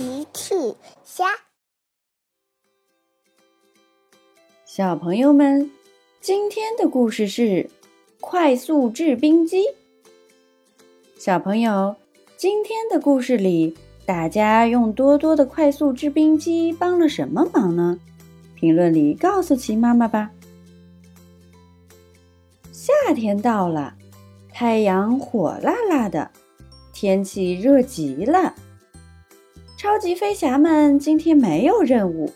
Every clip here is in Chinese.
奇趣虾，小朋友们，今天的故事是快速制冰机。小朋友，今天的故事里，大家用多多的快速制冰机帮了什么忙呢？评论里告诉奇妈妈吧。夏天到了，太阳火辣辣的，天气热极了。超级飞侠们今天没有任务，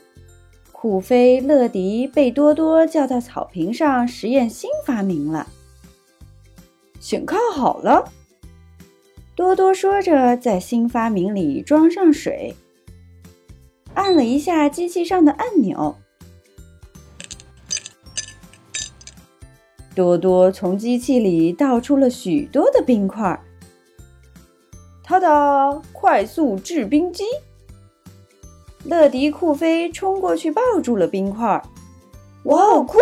酷飞、乐迪被多多叫到草坪上实验新发明了。请看好了，多多说着，在新发明里装上水，按了一下机器上的按钮，多多从机器里倒出了许多的冰块。哒哒！快速制冰机。乐迪、酷飞冲过去抱住了冰块。哇哦，酷！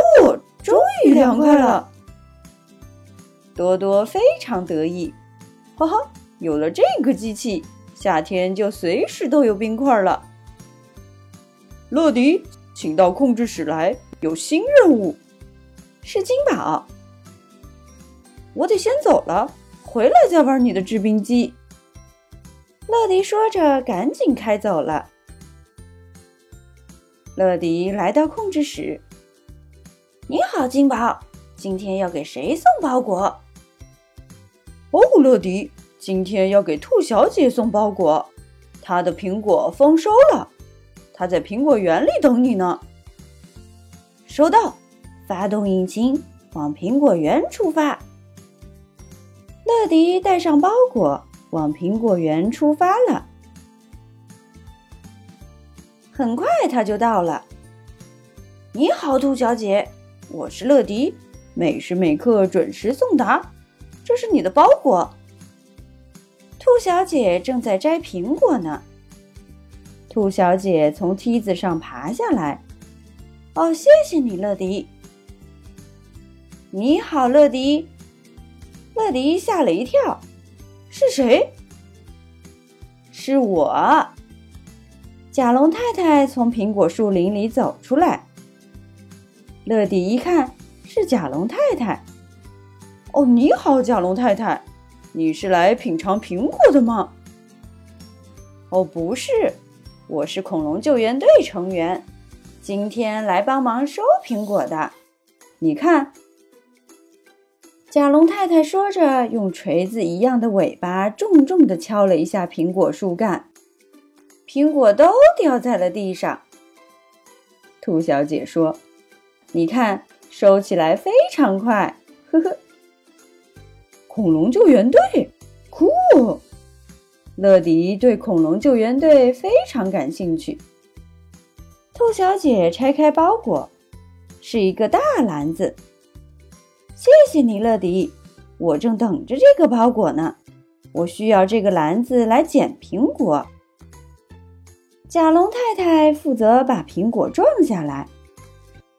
终于凉快了。多多非常得意，哈哈！有了这个机器，夏天就随时都有冰块了。乐迪，请到控制室来，有新任务。是金宝。我得先走了，回来再玩你的制冰机。乐迪说着，赶紧开走了。乐迪来到控制室。“你好，金宝，今天要给谁送包裹？”“哦，乐迪，今天要给兔小姐送包裹。她的苹果丰收了，她在苹果园里等你呢。”“收到，发动引擎，往苹果园出发。”乐迪带上包裹。往苹果园出发了，很快他就到了。你好，兔小姐，我是乐迪，每时每刻准时送达。这是你的包裹。兔小姐正在摘苹果呢。兔小姐从梯子上爬下来。哦，谢谢你，乐迪。你好，乐迪。乐迪吓了一跳。是谁？是我。甲龙太太从苹果树林里走出来。乐迪一看是甲龙太太。哦，你好，甲龙太太，你是来品尝苹果的吗？哦，不是，我是恐龙救援队成员，今天来帮忙收苹果的。你看。甲龙太太说着，用锤子一样的尾巴重重地敲了一下苹果树干，苹果都掉在了地上。兔小姐说：“你看，收起来非常快。”呵呵。恐龙救援队，酷！乐迪对恐龙救援队非常感兴趣。兔小姐拆开包裹，是一个大篮子。谢谢你，乐迪。我正等着这个包裹呢。我需要这个篮子来捡苹果。甲龙太太负责把苹果装下来，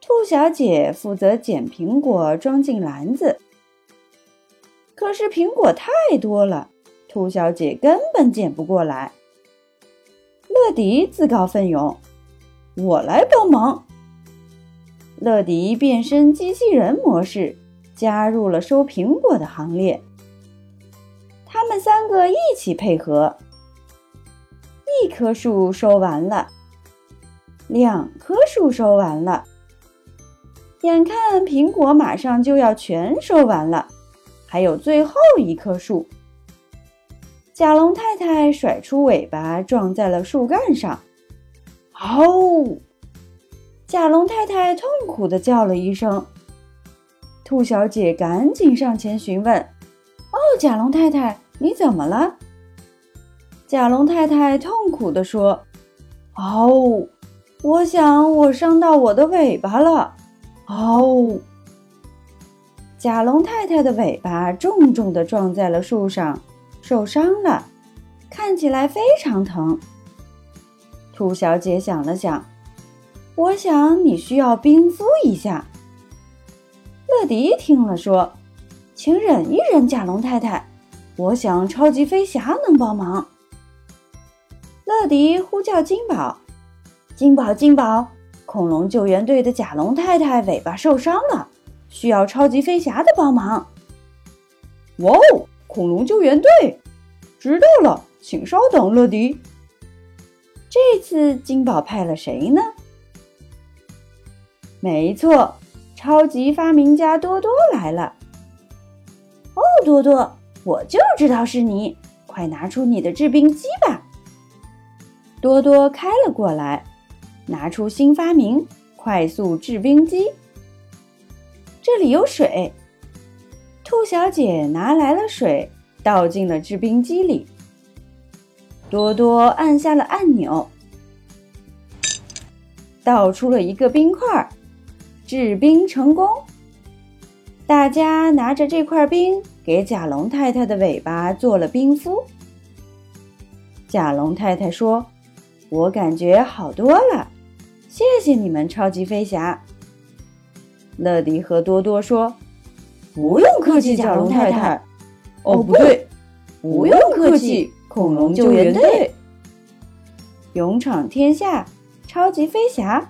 兔小姐负责捡苹果装进篮子。可是苹果太多了，兔小姐根本捡不过来。乐迪自告奋勇：“我来帮忙。”乐迪变身机器人模式。加入了收苹果的行列。他们三个一起配合，一棵树收完了，两棵树收完了，眼看苹果马上就要全收完了，还有最后一棵树。甲龙太太甩出尾巴撞在了树干上，嗷！甲龙太太痛苦地叫了一声。兔小姐赶紧上前询问：“哦，甲龙太太，你怎么了？”甲龙太太痛苦地说：“哦，我想我伤到我的尾巴了。”哦，甲龙太太的尾巴重重地撞在了树上，受伤了，看起来非常疼。兔小姐想了想：“我想你需要冰敷一下。”乐迪听了说：“请忍一忍，甲龙太太，我想超级飞侠能帮忙。”乐迪呼叫金宝：“金宝，金宝！恐龙救援队的甲龙太太尾巴受伤了，需要超级飞侠的帮忙。”哇哦！恐龙救援队，知道了，请稍等，乐迪。这次金宝派了谁呢？没错，超级发明家多多来了。哦，多多，我就知道是你，快拿出你的制冰机吧。多多开了过来，拿出新发明——快速制冰机。这里有水。兔小姐拿来了水，倒进了制冰机里。多多按下了按钮，倒出了一个冰块儿，制冰成功。大家拿着这块冰，给甲龙太太的尾巴做了冰敷。甲龙太太说：“我感觉好多了，谢谢你们，超级飞侠。”乐迪和多多说。不用客气，甲龙太太。哦，不对，不用客气，恐龙救援队。勇闯天下，超级飞侠。